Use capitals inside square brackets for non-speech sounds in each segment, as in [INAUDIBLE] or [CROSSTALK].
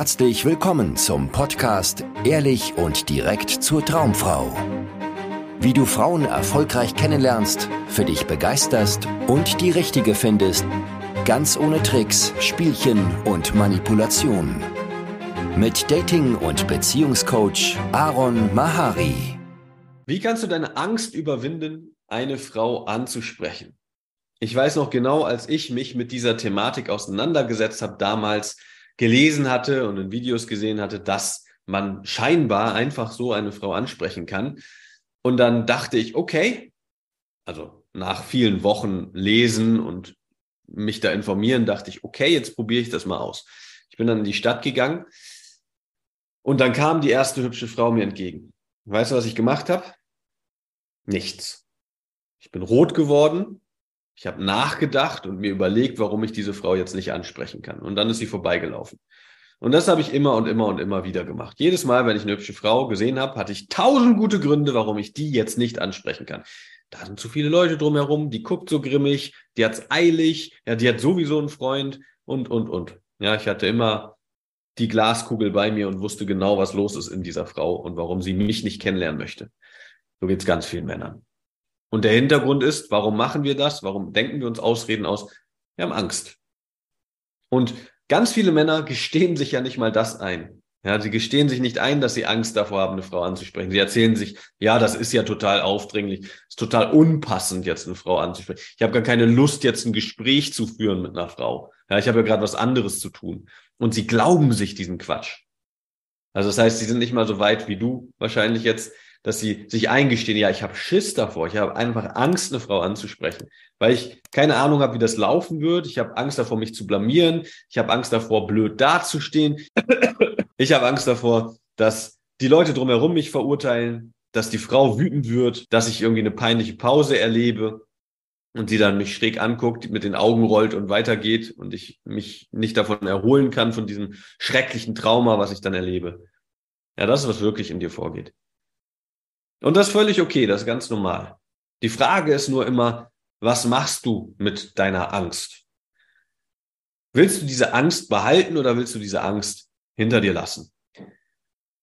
herzlich willkommen zum Podcast Ehrlich und direkt zur Traumfrau. Wie du Frauen erfolgreich kennenlernst, für dich begeisterst und die richtige findest, ganz ohne Tricks, Spielchen und Manipulation. Mit Dating- und Beziehungscoach Aaron Mahari. Wie kannst du deine Angst überwinden, eine Frau anzusprechen? Ich weiß noch genau, als ich mich mit dieser Thematik auseinandergesetzt habe, damals gelesen hatte und in Videos gesehen hatte, dass man scheinbar einfach so eine Frau ansprechen kann. Und dann dachte ich, okay, also nach vielen Wochen lesen und mich da informieren, dachte ich, okay, jetzt probiere ich das mal aus. Ich bin dann in die Stadt gegangen und dann kam die erste hübsche Frau mir entgegen. Weißt du, was ich gemacht habe? Nichts. Ich bin rot geworden, ich habe nachgedacht und mir überlegt, warum ich diese Frau jetzt nicht ansprechen kann. Und dann ist sie vorbeigelaufen. Und das habe ich immer und immer und immer wieder gemacht. Jedes Mal, wenn ich eine hübsche Frau gesehen habe, hatte ich tausend gute Gründe, warum ich die jetzt nicht ansprechen kann. Da sind zu viele Leute drumherum, die guckt so grimmig, die hat's eilig, ja, die hat sowieso einen Freund und, und, und. Ja, ich hatte immer die Glaskugel bei mir und wusste genau, was los ist in dieser Frau und warum sie mich nicht kennenlernen möchte. So geht's ganz vielen Männern. Und der Hintergrund ist, warum machen wir das? Warum denken wir uns Ausreden aus? Wir haben Angst. Und ganz viele Männer gestehen sich ja nicht mal das ein. Ja, sie gestehen sich nicht ein, dass sie Angst davor haben, eine Frau anzusprechen. Sie erzählen sich, ja, das ist ja total aufdringlich, ist total unpassend, jetzt eine Frau anzusprechen. Ich habe gar keine Lust, jetzt ein Gespräch zu führen mit einer Frau. Ja, ich habe ja gerade was anderes zu tun. Und sie glauben sich diesen Quatsch. Also das heißt, sie sind nicht mal so weit wie du wahrscheinlich jetzt, dass sie sich eingestehen, ja, ich habe Schiss davor, ich habe einfach Angst, eine Frau anzusprechen, weil ich keine Ahnung habe, wie das laufen wird. Ich habe Angst davor, mich zu blamieren. Ich habe Angst davor, blöd dazustehen. [COUGHS] ich habe Angst davor, dass die Leute drumherum mich verurteilen, dass die Frau wütend wird, dass ich irgendwie eine peinliche Pause erlebe und sie dann mich schräg anguckt, mit den Augen rollt und weitergeht und ich mich nicht davon erholen kann, von diesem schrecklichen Trauma, was ich dann erlebe. Ja, das ist, was wirklich in dir vorgeht. Und das ist völlig okay, das ist ganz normal. Die Frage ist nur immer, was machst du mit deiner Angst? Willst du diese Angst behalten oder willst du diese Angst hinter dir lassen?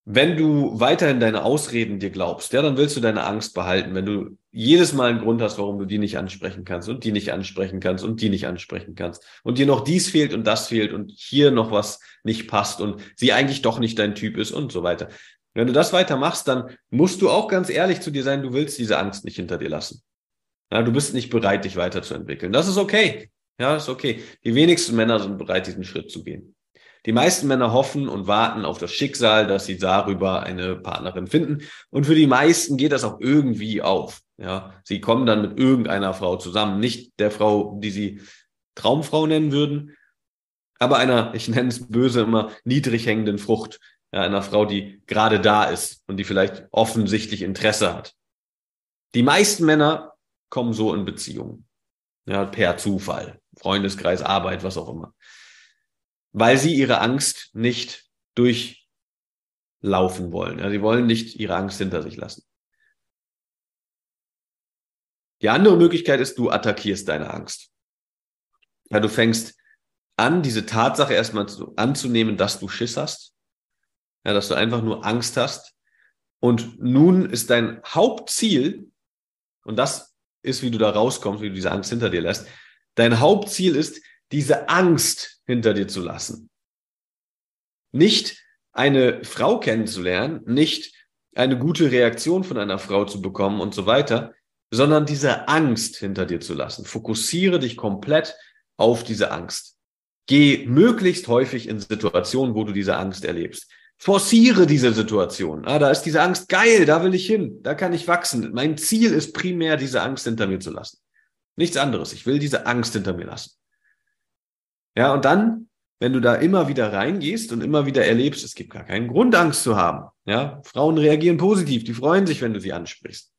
Wenn du weiterhin deine Ausreden dir glaubst, ja, dann willst du deine Angst behalten. Wenn du jedes Mal einen Grund hast, warum du die nicht ansprechen kannst und die nicht ansprechen kannst und die nicht ansprechen kannst und dir noch dies fehlt und das fehlt und hier noch was nicht passt und sie eigentlich doch nicht dein Typ ist und so weiter, wenn du das weitermachst, dann musst du auch ganz ehrlich zu dir sein, du willst diese Angst nicht hinter dir lassen. Ja, du bist nicht bereit, dich weiterzuentwickeln. Das ist okay. Ja, ist okay. Die wenigsten Männer sind bereit, diesen Schritt zu gehen. Die meisten Männer hoffen und warten auf das Schicksal, dass sie darüber eine Partnerin finden. Und für die meisten geht das auch irgendwie auf. Ja, sie kommen dann mit irgendeiner Frau zusammen. Nicht der Frau, die sie Traumfrau nennen würden, aber einer, ich nenne es böse immer, niedrig hängenden Frucht, ja, einer Frau, die gerade da ist und die vielleicht offensichtlich Interesse hat. Die meisten Männer kommen so in Beziehungen. Ja, per Zufall. Freundeskreis, Arbeit, was auch immer. Weil sie ihre Angst nicht durchlaufen wollen. Ja, sie wollen nicht ihre Angst hinter sich lassen. Die andere Möglichkeit ist, du attackierst deine Angst. Ja, du fängst an, diese Tatsache erstmal zu, anzunehmen, dass du Schiss hast ja, dass du einfach nur Angst hast. Und nun ist dein Hauptziel, und das ist, wie du da rauskommst, wie du diese Angst hinter dir lässt, dein Hauptziel ist, diese Angst hinter dir zu lassen. Nicht eine Frau kennenzulernen, nicht eine gute Reaktion von einer Frau zu bekommen und so weiter, sondern diese Angst hinter dir zu lassen. Fokussiere dich komplett auf diese Angst. Geh möglichst häufig in Situationen, wo du diese Angst erlebst forciere diese Situation. Ah, da ist diese Angst geil, da will ich hin, da kann ich wachsen. Mein Ziel ist primär, diese Angst hinter mir zu lassen. Nichts anderes. Ich will diese Angst hinter mir lassen. Ja, und dann, wenn du da immer wieder reingehst und immer wieder erlebst, es gibt gar keinen Grund, Angst zu haben. Ja, Frauen reagieren positiv, die freuen sich, wenn du sie ansprichst.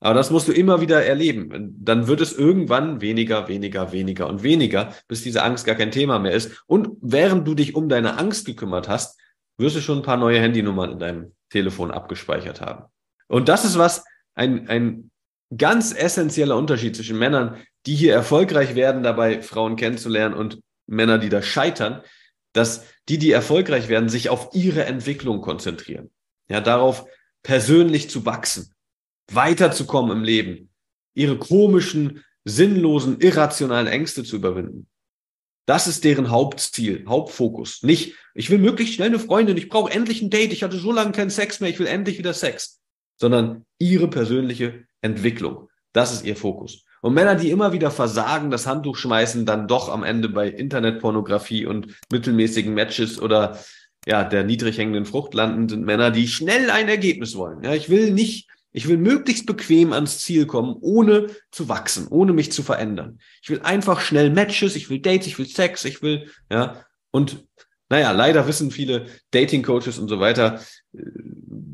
Aber das musst du immer wieder erleben. Dann wird es irgendwann weniger, weniger, weniger und weniger, bis diese Angst gar kein Thema mehr ist. Und während du dich um deine Angst gekümmert hast, wirst du schon ein paar neue Handynummern in deinem Telefon abgespeichert haben. Und das ist was, ein, ein ganz essentieller Unterschied zwischen Männern, die hier erfolgreich werden, dabei Frauen kennenzulernen und Männer, die da scheitern. dass die, die erfolgreich werden, sich auf ihre Entwicklung konzentrieren. Ja, darauf persönlich zu wachsen, weiterzukommen im Leben, ihre komischen, sinnlosen, irrationalen Ängste zu überwinden. Das ist deren Hauptziel, Hauptfokus. Nicht, ich will möglichst schnell eine Freundin, ich brauche endlich ein Date, ich hatte so lange keinen Sex mehr, ich will endlich wieder Sex. Sondern ihre persönliche Entwicklung. Das ist ihr Fokus. Und Männer, die immer wieder versagen, das Handtuch schmeißen, dann doch am Ende bei Internetpornografie und mittelmäßigen Matches oder ja, der niedrig hängenden Frucht landen, sind Männer, die schnell ein Ergebnis wollen. Ja, ich will nicht, ich will möglichst bequem ans Ziel kommen, ohne zu wachsen, ohne mich zu verändern. Ich will einfach schnell Matches, ich will Dates, ich will Sex, ich will, ja, und naja, leider wissen viele Dating-Coaches und so weiter äh,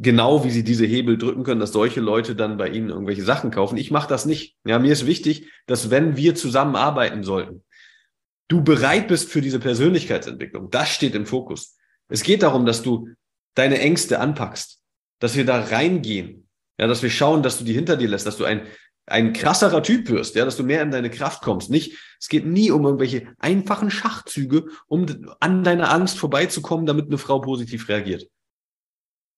genau, wie sie diese Hebel drücken können, dass solche Leute dann bei ihnen irgendwelche Sachen kaufen. Ich mache das nicht. Ja, mir ist wichtig, dass wenn wir zusammenarbeiten sollten, du bereit bist für diese Persönlichkeitsentwicklung. Das steht im Fokus. Es geht darum, dass du deine Ängste anpackst, dass wir da reingehen, ja, dass wir schauen, dass du die hinter dir lässt, dass du ein ein krasserer Typ wirst, ja, dass du mehr in deine Kraft kommst. Nicht, es geht nie um irgendwelche einfachen Schachzüge, um an deiner Angst vorbeizukommen, damit eine Frau positiv reagiert.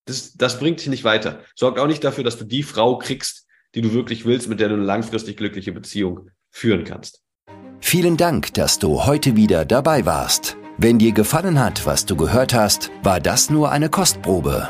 Das, das bringt dich nicht weiter. Sorgt auch nicht dafür, dass du die Frau kriegst, die du wirklich willst, mit der du eine langfristig glückliche Beziehung führen kannst. Vielen Dank, dass du heute wieder dabei warst. Wenn dir gefallen hat, was du gehört hast, war das nur eine Kostprobe.